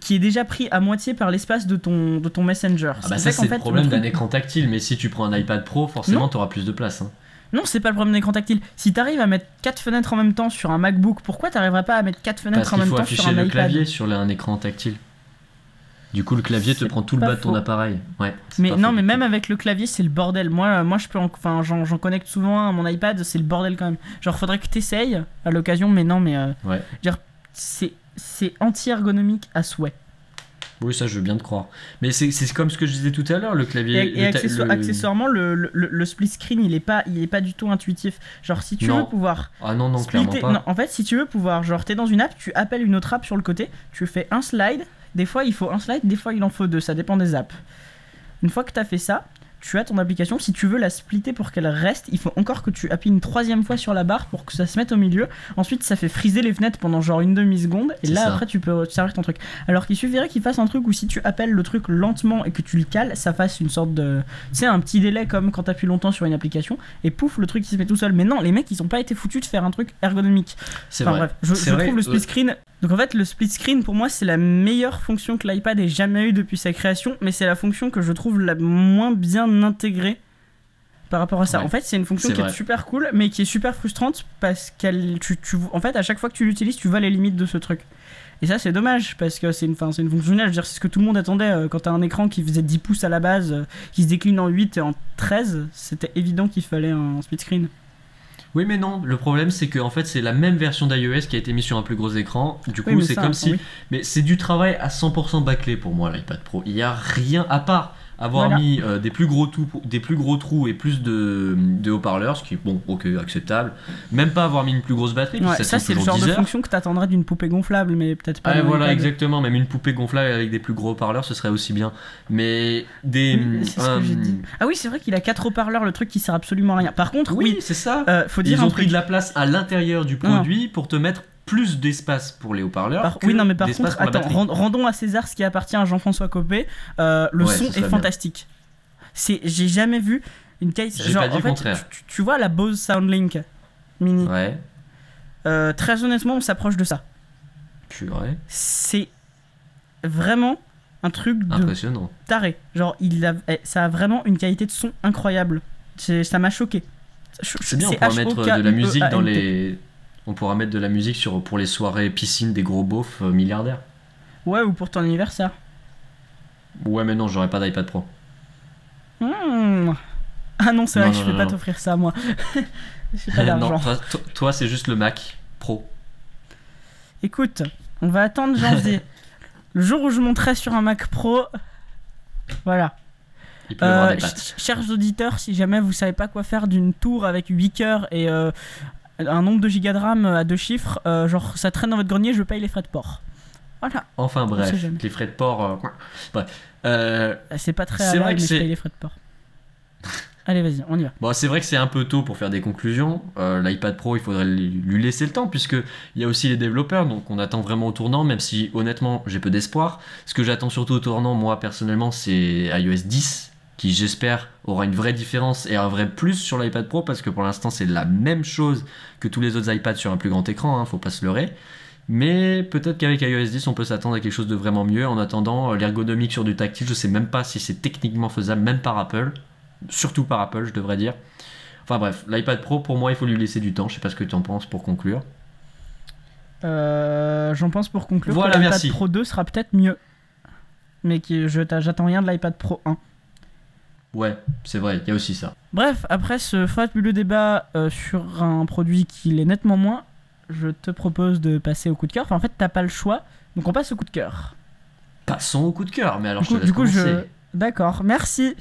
Speaker 1: qui est déjà pris à moitié par l'espace de ton, de ton Messenger.
Speaker 2: Ah bah ça c'est
Speaker 1: fait,
Speaker 2: le problème
Speaker 1: le
Speaker 2: d'un écran tactile, mais si tu prends un iPad Pro, forcément t'auras plus de place. hein.
Speaker 1: Non, c'est pas le problème d'écran tactile. Si tu arrives à mettre 4 fenêtres en même temps sur un MacBook, pourquoi t'arriverais pas à mettre 4 fenêtres
Speaker 2: Parce
Speaker 1: en même
Speaker 2: faut
Speaker 1: temps sur
Speaker 2: afficher
Speaker 1: un
Speaker 2: le
Speaker 1: iPad?
Speaker 2: clavier sur un écran tactile. Du coup le clavier te prend tout le
Speaker 1: pas
Speaker 2: bas de ton appareil. Ouais.
Speaker 1: Mais
Speaker 2: pas
Speaker 1: non,
Speaker 2: faux
Speaker 1: mais même avec le clavier, c'est le bordel. Moi, euh, moi je peux, en- enfin, j'en, connecte souvent à mon iPad, c'est le bordel quand même. Genre, faudrait que t'essayes à l'occasion, mais non, mais euh,
Speaker 2: Ouais.
Speaker 1: c'est, c'est anti-ergonomique à souhait.
Speaker 2: Oui, ça je veux bien te croire. Mais c'est comme ce que je disais tout à l'heure, le
Speaker 1: Et,
Speaker 2: clavier.
Speaker 1: et
Speaker 2: le ta-
Speaker 1: accessoi-
Speaker 2: le-
Speaker 1: accessoirement, le, le, le- le split screen, il est pas, il est pas du tout intuitif. Genre, si tu
Speaker 2: Non.
Speaker 1: veux pouvoir
Speaker 2: Ah non, non, clairement
Speaker 1: splitter-
Speaker 2: pas.
Speaker 1: non, en fait, si tu veux pouvoir, genre, t'es dans une app, tu appelles une autre app sur le côté, tu fais un slide. Des fois, il faut un slide, des fois, il en faut deux. Ça dépend des apps. Une fois que t'as fait ça, tu as ton application. Si tu veux la splitter pour qu'elle reste, il faut encore que tu appuies une troisième fois sur la barre pour que ça se mette au milieu. Ensuite, ça fait friser les fenêtres pendant genre une demi-seconde. Et là,
Speaker 2: ça.
Speaker 1: après, tu peux servir ton truc. Alors qu'il suffirait qu'il fasse un truc où si tu appelles le truc lentement et que tu le cales, ça fasse une sorte de. Tu sais, un petit délai comme quand t'appuies longtemps sur une application. Et pouf, le truc il se met tout seul. Mais non, les mecs, ils ont pas été foutus de faire un truc ergonomique.
Speaker 2: C'est
Speaker 1: Enfin
Speaker 2: vrai.
Speaker 1: bref, je,
Speaker 2: C'est
Speaker 1: je
Speaker 2: vrai,
Speaker 1: trouve le split
Speaker 2: euh,
Speaker 1: screen. Donc en fait, le split screen pour moi c'est la meilleure fonction que l'iPad ait jamais eue depuis sa création, mais c'est la fonction que je trouve la moins bien intégrée par rapport à ça.
Speaker 2: Ouais.
Speaker 1: En fait, c'est une fonction qui est super cool, mais qui est super frustrante parce qu'elle, tu, tu- en fait, à chaque fois que tu l'utilises, tu vois les limites de ce truc. Et ça, c'est dommage parce que c'est une, fin, c'est une fonction géniale. Je veux dire, c'est ce que tout le monde attendait euh, quand t'as un écran qui faisait 10 pouces à la base, euh, qui se décline en 8 et en 13. C'était évident qu'il fallait un split screen.
Speaker 2: Oui, mais non, le problème c'est que en fait c'est la même version d'iOS qui a été mise sur un plus gros écran. Du coup,
Speaker 1: Oui,
Speaker 2: c'est comme si.
Speaker 1: oui.
Speaker 2: Mais c'est du travail à 100% bâclé pour moi, l'iPad Pro. Il y a rien à part avoir
Speaker 1: Voilà.
Speaker 2: mis euh, des, plus gros trous, des plus gros trous et plus de, de haut-parleurs, ce qui est bon, ok, acceptable. Même pas avoir mis une plus grosse batterie,
Speaker 1: Ouais, ça, c'est le genre
Speaker 2: 10
Speaker 1: de
Speaker 2: heures.
Speaker 1: fonction que t'attendrais d'une poupée gonflable, mais peut-être pas.
Speaker 2: Ah, voilà, exactement. Même une poupée gonflable avec des plus gros haut-parleurs, ce serait aussi bien. Mais des.
Speaker 1: Oui, c'est ce que
Speaker 2: euh,
Speaker 1: dit. Ah oui, c'est vrai qu'il a 4 haut-parleurs, le truc qui sert absolument à rien. Par contre,
Speaker 2: Oui,
Speaker 1: oui,
Speaker 2: c'est ça.
Speaker 1: euh, faut dire
Speaker 2: Ils ont
Speaker 1: truc.
Speaker 2: pris de la place à l'intérieur du
Speaker 1: Non.
Speaker 2: produit pour te mettre plus d'espace pour les haut-parleurs.
Speaker 1: Par- oui, non, mais par contre, attends, rendons à César ce qui appartient à Jean-François Copé. Euh, le
Speaker 2: Ouais,
Speaker 1: son est fantastique. C'est, j'ai jamais vu une case. Genre,
Speaker 2: pas dit
Speaker 1: en fait,
Speaker 2: contraire.
Speaker 1: Tu, tu vois la Bose Soundlink Mini.
Speaker 2: Ouais,
Speaker 1: Euh, très honnêtement, on s'approche de ça.
Speaker 2: purée.
Speaker 1: C'est vraiment un truc de
Speaker 2: Impressionnant.
Speaker 1: taré. Genre, il a, eh, ça a vraiment une qualité de son incroyable. C'est- ça m'a choqué. Ch-
Speaker 2: C'est bien, on pourra mettre de la
Speaker 1: H-O-K-U-E-A-N-T.
Speaker 2: musique dans les. On pourra mettre de la musique sur, pour les soirées piscine des gros beaufs euh, milliardaires.
Speaker 1: Ouais, ou pour ton anniversaire.
Speaker 2: Ouais, mais non, j'aurais pas d'iPad Pro.
Speaker 1: Hmm. Ah non, c'est vrai
Speaker 2: Non,
Speaker 1: que je
Speaker 2: non, non,
Speaker 1: pas t'offrir ça, moi. J'ai pas
Speaker 2: non,
Speaker 1: d'argent.
Speaker 2: toi, toi- toi, c'est juste le Mac Pro.
Speaker 1: Écoute, on va attendre janvier. le jour où je monterai sur un Mac Pro. Voilà.
Speaker 2: Il peut avoir
Speaker 1: Euh,
Speaker 2: des pattes.
Speaker 1: ch- chers auditeurs, si jamais vous savez pas quoi faire d'une tour avec 8 cœurs et euh, un nombre de gigas de RAM à deux chiffres, euh, genre ça traîne dans votre grenier, je paye les frais de port. Voilà.
Speaker 2: Enfin bref, les frais de port. euh. Euh,
Speaker 1: C'est pas très
Speaker 2: C'est vrai
Speaker 1: mais
Speaker 2: que
Speaker 1: je
Speaker 2: c'est-
Speaker 1: paye les frais de port. Allez, vas-y, on y va.
Speaker 2: Bon, c'est vrai que c'est un peu tôt pour faire des conclusions. Euh, L'iPad Pro, il faudrait lui lui laisser le temps, puisque il y a aussi les développeurs, donc on attend vraiment au tournant, même si honnêtement j'ai peu d'espoir. Ce que j'attends surtout au tournant, moi personnellement, c'est iOS 10, qui j'espère aura une vraie différence et un vrai plus sur l'iPad Pro, parce que pour l'instant c'est la même chose que tous les autres iPads sur un plus grand écran, hein, faut pas se leurrer. Mais peut-être qu'avec iOS 10, on peut s'attendre à quelque chose de vraiment mieux. En attendant, euh, l'ergonomique sur du tactile, je sais même pas si c'est techniquement faisable, même par Apple. Surtout par Apple, je devrais dire. Enfin bref, l'iPad Pro, pour moi, il faut lui laisser du temps. Je sais pas ce que tu en penses pour conclure.
Speaker 1: Euh, J'en pense pour conclure
Speaker 2: Voilà,
Speaker 1: que l'iPad. Pro 2 sera peut-être mieux. Mais qui, je, j'attends rien de l'iPad Pro 1.
Speaker 2: Ouais, c'est vrai, il y a aussi ça.
Speaker 1: Bref, après ce fabuleux débat euh, sur un produit qui l'est nettement moins, je te propose de passer au coup de cœur. Enfin, en fait, t'as pas le choix, donc on passe au coup de cœur.
Speaker 2: Passons au coup de cœur, mais alors
Speaker 1: Du
Speaker 2: je
Speaker 1: coup,
Speaker 2: te laisse
Speaker 1: du coup, je. D'accord, merci.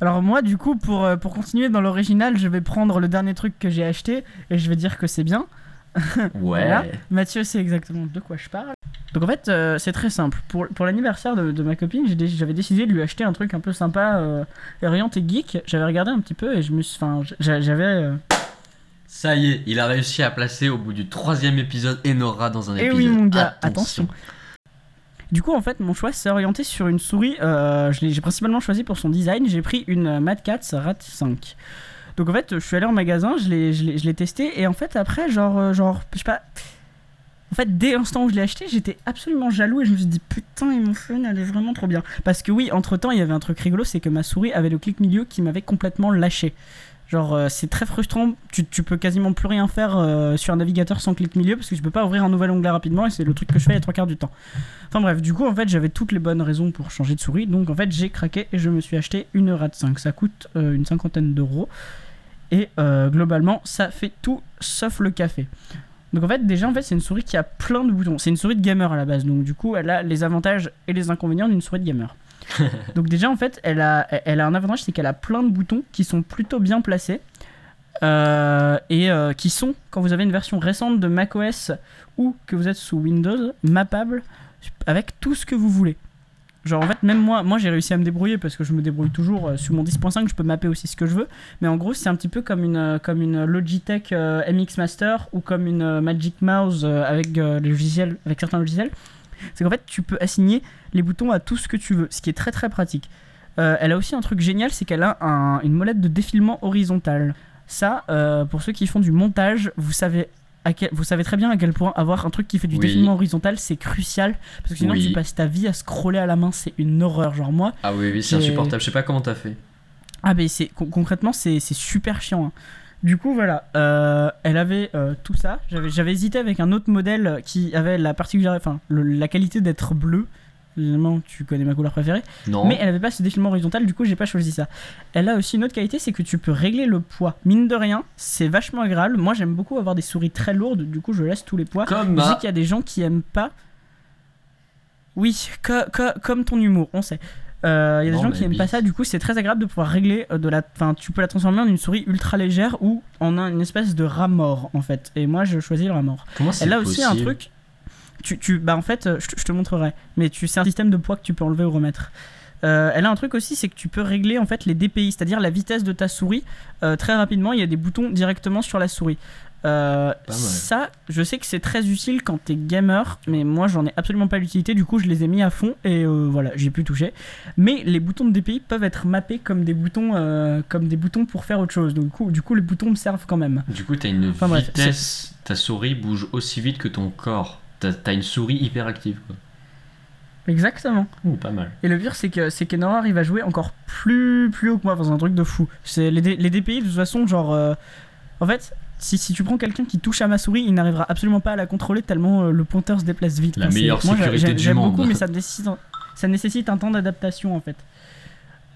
Speaker 1: Alors moi, du coup, pour, euh, pour continuer dans l'original, je vais prendre le dernier truc que j'ai acheté et je vais dire que c'est bien.
Speaker 2: Ouais.
Speaker 1: Voilà. Mathieu sait exactement de quoi je parle. Donc en fait, euh, c'est très simple. Pour, pour l'anniversaire de, de ma copine, j'avais décidé de lui acheter un truc un peu sympa, euh, orienté geek. J'avais regardé un petit peu et je me suis... Enfin, j'a- j'avais... euh,
Speaker 2: Ça y est, il a réussi à placer au bout du troisième épisode Enora dans un
Speaker 1: Eh
Speaker 2: épisode.
Speaker 1: oui, mon gars, attention. Du coup, en fait, mon choix s'est orienté sur une souris. je l'ai- j'ai principalement choisi pour son design. J'ai pris une Mad Catz Rat 5. Donc, en fait, je suis allé en magasin, je l'ai- testé. Et en fait, après, genre, genre, je sais pas. En fait, dès l'instant où je l'ai acheté, j'étais absolument jaloux et je me suis dit putain, mon fun, elle est vraiment trop bien. Parce que oui, entre temps, il y avait un truc rigolo, c'est que ma souris avait le clic milieu qui m'avait complètement lâché. Genre, euh, c'est très frustrant. Tu, tu peux quasiment plus rien faire euh, sur un navigateur sans clic milieu parce que je peux pas ouvrir un nouvel onglet rapidement et c'est le truc que je fais les trois quarts du temps. Enfin bref, du coup, en fait, j'avais toutes les bonnes raisons pour changer de souris. Donc, en fait, j'ai craqué et je me suis acheté une RAD 5. Ça coûte euh, une cinquantaine d'euros. Et globalement, ça fait tout sauf le café. Donc en fait, déjà, en fait, c'est une souris qui a plein de boutons. C'est une souris de gamer à la base, donc du coup, elle a les avantages et les inconvénients d'une souris de gamer. donc déjà, en fait, elle a, elle a un avantage, c'est qu'elle a plein de boutons qui sont plutôt bien placés euh, et euh, qui sont, quand vous avez une version récente de macOS ou que vous êtes sous Windows, mappables avec tout ce que vous voulez. Genre en fait même moi, moi j'ai réussi à me débrouiller parce que je me débrouille toujours euh, sous mon 10.5, je peux mapper aussi ce que je veux. Mais en gros c'est un petit peu comme une, euh, comme une Logitech euh, MX Master ou comme une euh, Magic Mouse euh, avec euh, avec certains logiciels. C'est qu'en fait tu peux assigner les boutons à tout ce que tu veux, ce qui est très très pratique. Euh, elle a aussi un truc génial, c'est qu'elle a un- une molette de défilement horizontal. Ça, euh, pour ceux qui font du montage, vous savez, à quel- vous savez très bien à quel point avoir un truc qui fait du
Speaker 2: Oui.
Speaker 1: défilement horizontal, c'est crucial. Parce que sinon,
Speaker 2: Oui.
Speaker 1: tu passes ta vie à scroller à la main, c'est une horreur. Genre, moi,
Speaker 2: Ah oui, oui, c'est insupportable. Je sais pas comment t'as fait.
Speaker 1: ah, ben c'est con- concrètement, c'est super chiant. hein. Du coup, voilà, euh, elle avait euh, tout ça. J'avais hésité avec un autre modèle qui avait la particularité, enfin, le- la qualité d'être bleu. Évidemment, tu connais ma couleur préférée.
Speaker 2: Non.
Speaker 1: Mais elle avait pas ce défilement horizontal, du coup j'ai pas choisi ça. Elle a aussi une autre qualité, c'est que tu peux régler le poids. Mine de rien, c'est vachement agréable. Moi j'aime beaucoup avoir des souris très lourdes, du coup je laisse tous les poids.
Speaker 2: Comme
Speaker 1: Je sais qu'il y a des gens qui aiment pas. Oui, co- co- comme ton humour, on sait. Euh, Il y a des
Speaker 2: Non,
Speaker 1: gens qui aiment pas ça, du coup c'est très agréable de pouvoir régler euh, de la. Enfin, tu peux la transformer en une souris ultra légère ou en un- une espèce de rat mort en fait. Et moi je choisis le rat mort.
Speaker 2: Comment
Speaker 1: Elle a aussi un truc. Tu, tu, bah en fait, euh, je te, je te montrerai. Mais tu, c'est un système de poids que tu peux enlever ou remettre. Euh, elle a un truc aussi, c'est que tu peux régler en fait les DPI, c'est-à-dire la vitesse de ta souris. Euh, très rapidement, il y a des boutons directement sur la souris. Euh, ça, je sais que c'est très utile quand t'es gamer, mais moi j'en ai absolument pas l'utilité. Du coup, je les ai mis à fond et voilà, j'ai pu toucher. Mais les boutons de DPI peuvent être mappés comme des boutons, comme des boutons pour faire autre chose. Donc, du coup, du coup, les boutons me servent quand même.
Speaker 2: Du coup, t'as une
Speaker 1: Enfin, bref,
Speaker 2: vitesse. Ta souris bouge aussi vite que ton corps. T'as une souris hyper active. Quoi.
Speaker 1: Exactement.
Speaker 2: Ouh, pas mal.
Speaker 1: Et le pire, c'est que c'est qu'Enora arrive à jouer encore plus, plus haut que moi. C'est un truc de fou. C'est les, les DPI, de toute façon, genre. euh, en fait, si, si tu prends quelqu'un qui touche à ma souris, il n'arrivera absolument pas à la contrôler tellement euh, le pointeur se déplace vite.
Speaker 2: La
Speaker 1: Enfin,
Speaker 2: meilleure
Speaker 1: moi,
Speaker 2: sécurité du
Speaker 1: J'aime beaucoup, mais ça nécessite, un- ça nécessite un temps d'adaptation en fait.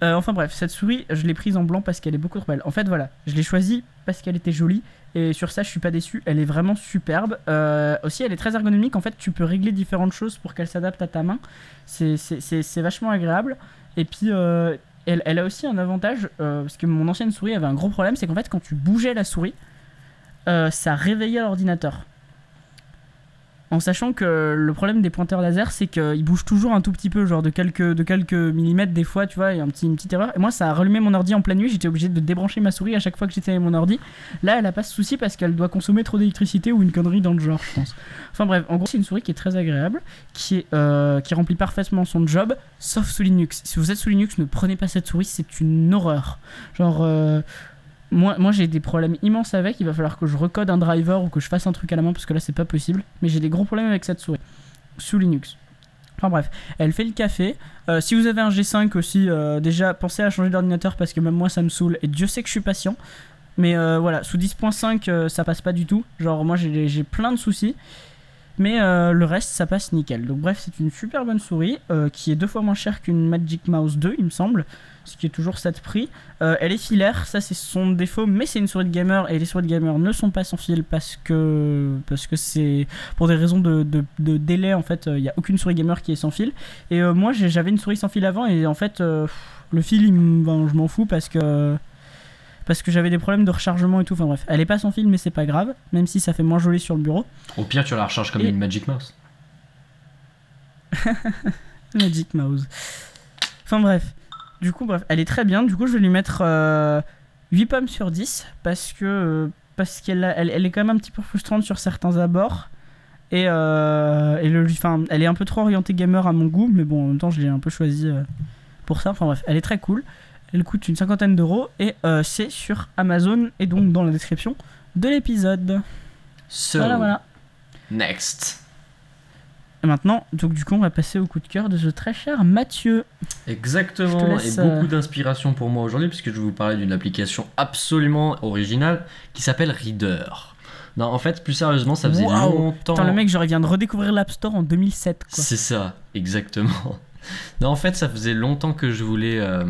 Speaker 1: Euh, enfin bref, cette souris, je l'ai prise en blanc parce qu'elle est beaucoup trop belle. En fait, voilà, je l'ai choisie parce qu'elle était jolie et sur ça, je suis pas déçu. Elle est vraiment superbe. Euh, aussi, elle est très ergonomique. En fait, tu peux régler différentes choses pour qu'elle s'adapte à ta main. C'est- vachement agréable. Et puis, euh, elle, a aussi un avantage parce que mon ancienne souris avait un gros problème c'est qu'en fait, quand tu bougeais la souris, ça réveillait l'ordinateur. En sachant que le problème des pointeurs laser, c'est qu'ils bougent toujours un tout petit peu, genre de quelques, de quelques millimètres des fois, tu vois, a un petit, une petite erreur. Et moi, ça a rallumé mon ordi en pleine nuit, j'étais obligé de débrancher ma souris à chaque fois que j'étais mon ordi. Là, elle a pas ce souci parce qu'elle doit consommer trop d'électricité ou une connerie dans le genre, je pense. Enfin bref, en gros, c'est une souris qui est très agréable, qui, est, euh, qui remplit parfaitement son job, sauf sous Linux. Si vous êtes sous Linux, ne prenez pas cette souris, c'est une horreur. Genre. euh, moi, moi j'ai des problèmes immenses avec, il va falloir que je recode un driver ou que je fasse un truc à la main parce que là c'est pas possible. Mais j'ai des gros problèmes avec cette souris sous Linux. Enfin bref, elle fait le café. Euh, si vous avez un G5 aussi, euh, déjà pensez à changer d'ordinateur parce que même moi ça me saoule et Dieu sait que je suis patient. Mais euh, voilà, sous 10.5 euh, ça passe pas du tout. Genre moi j'ai plein de soucis. Mais euh, le reste ça passe nickel. Donc bref, c'est une super bonne souris euh, qui est deux fois moins chère qu'une Magic Mouse 2 il me semble. Ce qui est toujours cette prix. Euh, elle est filaire, ça c'est son défaut, mais c'est une souris de gamer et les souris de gamer ne sont pas sans fil parce que parce que c'est pour des raisons de, de, de délai en fait, il n'y a aucune souris gamer qui est sans fil. Et moi j'avais une souris sans fil avant et en fait le fil je m'en fous parce que parce que j'avais des problèmes de rechargement et tout. Enfin bref, elle est pas sans fil mais c'est pas grave, même si ça fait moins joli sur le bureau.
Speaker 2: Au pire, tu la recharges comme
Speaker 1: Et-
Speaker 2: une Magic Mouse.
Speaker 1: Magic Mouse. Enfin bref. Du coup, bref, elle est très bien. Du coup, je vais lui mettre euh, 8 pommes sur 10 parce que, euh, parce qu'elle elle, elle est quand même un petit peu frustrante sur certains abords. Et, euh, et le, enfin, elle est un peu trop orientée gamer à mon goût, mais bon, en même temps, je l'ai un peu choisie euh, pour ça. Enfin bref, elle est très cool. Elle coûte une cinquantaine d'euros et euh, c'est sur Amazon et donc dans la description de l'épisode.
Speaker 2: So,
Speaker 1: Voilà, voilà.
Speaker 2: next.
Speaker 1: Et maintenant, donc du coup, on va passer au coup de cœur de ce très cher Mathieu.
Speaker 2: Exactement,
Speaker 1: laisse,
Speaker 2: et beaucoup
Speaker 1: euh,
Speaker 2: d'inspiration pour moi aujourd'hui, puisque je vais vous parler d'une application absolument originale qui s'appelle Reader. Non, en fait, plus sérieusement, ça faisait longtemps.
Speaker 1: Putain, le mec, j'aurais vient de redécouvrir l'App Store en 2007. Quoi.
Speaker 2: C'est ça, exactement. Non, en fait, ça faisait longtemps que je voulais. euh,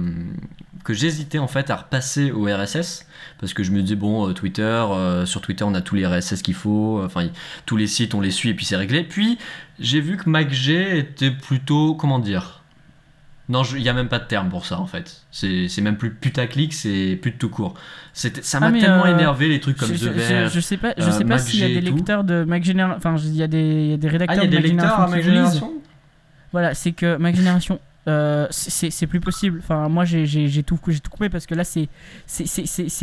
Speaker 2: que j'hésitais en fait à repasser au RSS. Parce que je me disais, bon, euh, Twitter, euh, sur Twitter, on a tous les RSS qu'il faut. Enfin, y- tous les sites, on les suit et puis c'est réglé. Puis, j'ai vu que MacG était plutôt. Comment dire Non, il n'y a même pas de terme pour ça en fait. C'est même plus putaclic, c'est plus de tout court. Ça m'a
Speaker 1: Ah, mais,
Speaker 2: tellement
Speaker 1: euh,
Speaker 2: énervé les trucs comme
Speaker 1: je,
Speaker 2: The
Speaker 1: je- je- sais pas, je
Speaker 2: euh,
Speaker 1: sais pas s'il y a des
Speaker 2: tout.
Speaker 1: lecteurs de Mac Génération. Enfin, il y a des, il y a des
Speaker 2: Ah,
Speaker 1: rédacteurs
Speaker 2: il y a
Speaker 1: de
Speaker 2: des lecteurs à
Speaker 1: Génération
Speaker 2: Mac
Speaker 1: qui le lisent.
Speaker 2: Génération
Speaker 1: Voilà, c'est que Mac Génération, euh, c'est plus possible. Enfin, moi, j'ai tout, tout coupé parce que là, c'est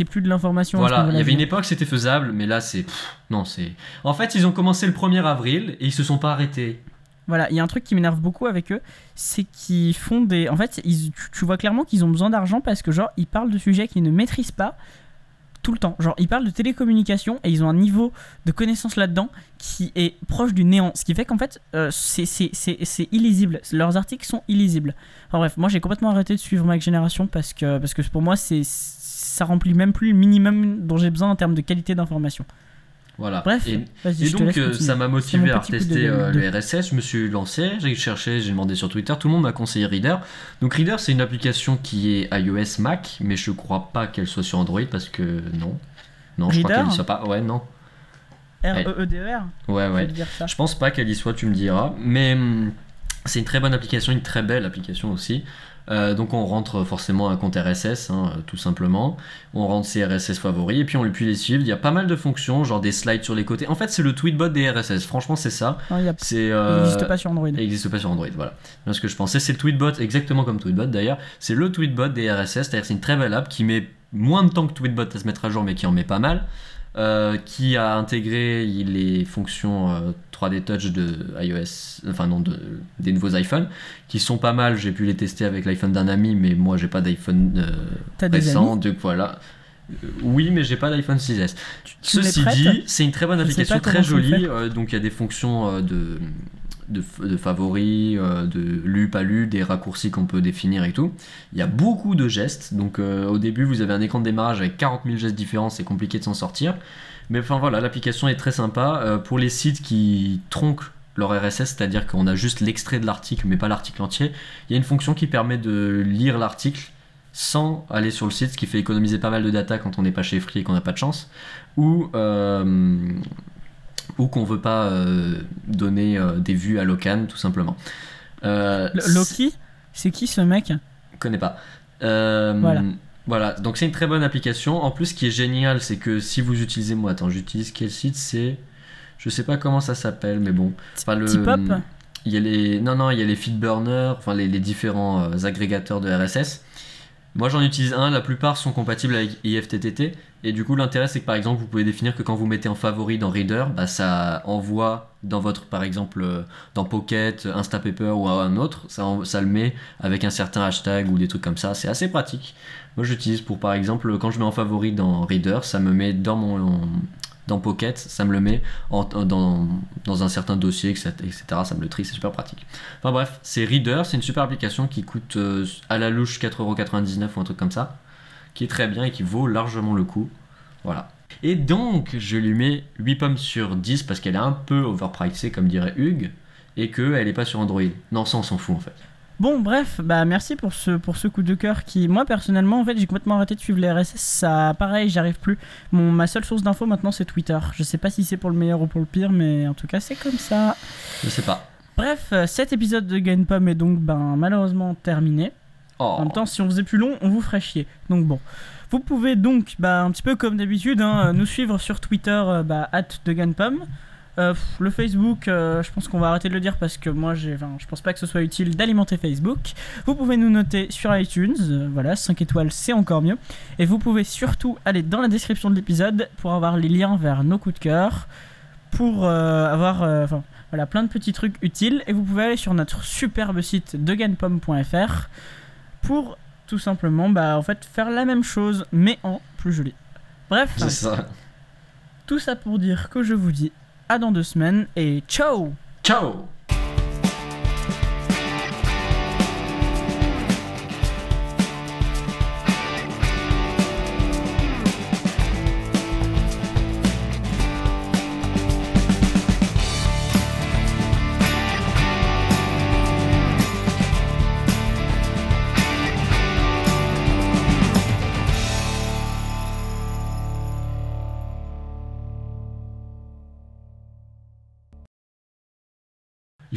Speaker 1: plus de l'information.
Speaker 2: Voilà, il y avait une époque c'était faisable, mais là c'est non c'est. En fait, ils ont commencé le 1er avril et ils se sont pas arrêtés.
Speaker 1: Voilà, il y a un truc qui m'énerve beaucoup avec eux, c'est qu'ils font des. En fait, ils- tu, tu vois clairement qu'ils ont besoin d'argent parce que, genre, ils parlent de sujets qu'ils ne maîtrisent pas tout le temps. Genre, ils parlent de télécommunications et ils ont un niveau de connaissance là-dedans qui est proche du néant. Ce qui fait qu'en fait, euh, c'est- illisible. Leurs articles sont illisibles. Enfin bref, moi j'ai complètement arrêté de suivre Mac Génération parce que, parce que pour moi, c'est ça remplit même plus le minimum dont j'ai besoin en termes de qualité d'information.
Speaker 2: Voilà.
Speaker 1: Bref,
Speaker 2: Et, et
Speaker 1: je te
Speaker 2: donc
Speaker 1: laisse
Speaker 2: euh, ça m'a motivé à retester
Speaker 1: de-
Speaker 2: euh, le RSS. Je me suis lancé, j'ai cherché, j'ai demandé sur Twitter. Tout le monde m'a conseillé Reader. Donc Reader c'est une application qui est iOS Mac, mais je crois pas qu'elle soit sur Android parce que non. Non, je crois qu'elle y soit pas. Ouais, non.
Speaker 1: R-E-E-D-E-R
Speaker 2: Ouais,
Speaker 1: je
Speaker 2: ouais.
Speaker 1: vais te dire ça.
Speaker 2: Je pense pas qu'elle y soit, tu me diras. Mais hum, c'est une très bonne application, une très belle application aussi. Euh, donc on rentre forcément un compte RSS, hein, euh, tout simplement. On rentre ses RSS favoris et puis on peut les suivre. Il y a pas mal de fonctions, genre des slides sur les côtés. En fait, c'est le tweetbot des RSS. Franchement, c'est ça.
Speaker 1: Non, il il
Speaker 2: euh,
Speaker 1: n'existe pas sur Android.
Speaker 2: il n'existe pas sur Android, voilà. Bien ce que je pensais, c'est le tweetbot, exactement comme tweetbot d'ailleurs. C'est le tweetbot des RSS, c'est-à-dire c'est une très belle app qui met moins de temps que tweetbot à se mettre à jour, mais qui en met pas mal. euh, qui a intégré les fonctions 3D Touch de iOS, enfin non, de, des nouveaux iPhones, qui sont pas mal. J'ai pu les tester avec l'iPhone d'un ami, mais moi j'ai pas d'iPhone euh, récent, donc voilà. Euh, Oui, mais j'ai pas d'iPhone 6S.
Speaker 1: Tu- tu me les
Speaker 2: Ceci dit, c'est une très bonne application, très jolie. euh, donc il y a des fonctions euh, de, de, favoris, euh, de lu, pas lu, des raccourcis qu'on peut définir et tout. Il y a beaucoup de gestes. Donc euh, au début, vous avez un écran de démarrage avec 40 000 gestes différents, c'est compliqué de s'en sortir. Mais enfin voilà, l'application est très sympa. Euh, pour les sites qui tronquent leur RSS, c'est-à-dire qu'on a juste l'extrait de l'article mais pas l'article entier, il y a une fonction qui permet de lire l'article sans aller sur le site, ce qui fait économiser pas mal de data quand on n'est pas chez Free et qu'on n'a pas de chance, ou, euh, ou qu'on veut pas euh, donner euh, des vues à Locan tout simplement.
Speaker 1: Le- Loki? C'est qui ce mec?
Speaker 2: Je connais pas.
Speaker 1: Voilà.
Speaker 2: Voilà, donc c'est une très bonne application. En plus, ce qui est génial, c'est que si vous utilisez, moi, attends, j'utilise quel site? C'est, je sais pas comment ça s'appelle, mais bon, enfin le.
Speaker 1: Tip-Up
Speaker 2: Il y a les, non non, il y a les feedburners, enfin les, les différents euh, agrégateurs de RSS. Moi, j'en utilise un. La plupart sont compatibles avec IFTTT. Et du coup, l'intérêt, c'est que par exemple, vous pouvez définir que quand vous mettez en favori dans Reader, bah, ça envoie dans votre, par exemple, euh, dans Pocket, Instapaper ou un autre, ça, ça le met avec un certain hashtag ou des trucs comme ça. C'est assez pratique. Moi, j'utilise pour, par exemple, quand je mets en favori dans Reader, ça me met dans mon dans Pocket, ça me le met dans, dans un certain dossier, etc.. Ça me le trie, c'est super pratique. Enfin bref, c'est Reader, c'est une super application qui coûte euh, à la louche 4,99€ ou un truc comme ça, qui est très bien et qui vaut largement le coup. Voilà. Et donc, je lui mets 8 pommes sur 10 parce qu'elle est un peu overpriced, comme dirait Hugues, et qu'elle n'est pas sur Android. Non, ça on s'en fout en fait.
Speaker 1: Bon, bref, bah merci pour ce, pour ce coup de cœur qui, moi personnellement, en fait, j'ai complètement arrêté de suivre les RSS. Ça, pareil, j'y arrive plus. Mon, ma seule source d'info maintenant, c'est Twitter. Je sais pas si c'est pour le meilleur ou pour le pire, mais en tout cas, c'est comme ça.
Speaker 2: Je sais pas.
Speaker 1: Bref, euh, cet épisode de Game Pom est donc ben, malheureusement terminé.
Speaker 2: Oh.
Speaker 1: En même temps, si on faisait plus long, on vous ferait chier. Donc bon. Vous pouvez donc, bah, un petit peu comme d'habitude, hein, nous suivre sur Twitter, euh, bah, at de Ganpom. Euh, le Facebook, euh, je pense qu'on va arrêter de le dire parce que moi, j'ai, enfin, je pense pas que ce soit utile d'alimenter Facebook. Vous pouvez nous noter sur iTunes, euh, voilà, 5 étoiles, c'est encore mieux. Et vous pouvez surtout aller dans la description de l'épisode pour avoir les liens vers nos coups de cœur, pour avoir, enfin, voilà, plein de petits trucs utiles. Et vous pouvez aller sur notre superbe site deganpomme.fr pour tout simplement, bah, en fait, faire la même chose, mais en plus joli. Bref,
Speaker 2: C'est ça.
Speaker 1: tout ça pour dire que je vous dis à dans deux semaines et ciao.
Speaker 2: Ciao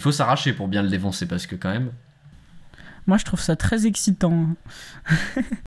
Speaker 2: faut s'arracher pour bien le défoncer parce que quand même.
Speaker 1: Moi je trouve ça très excitant.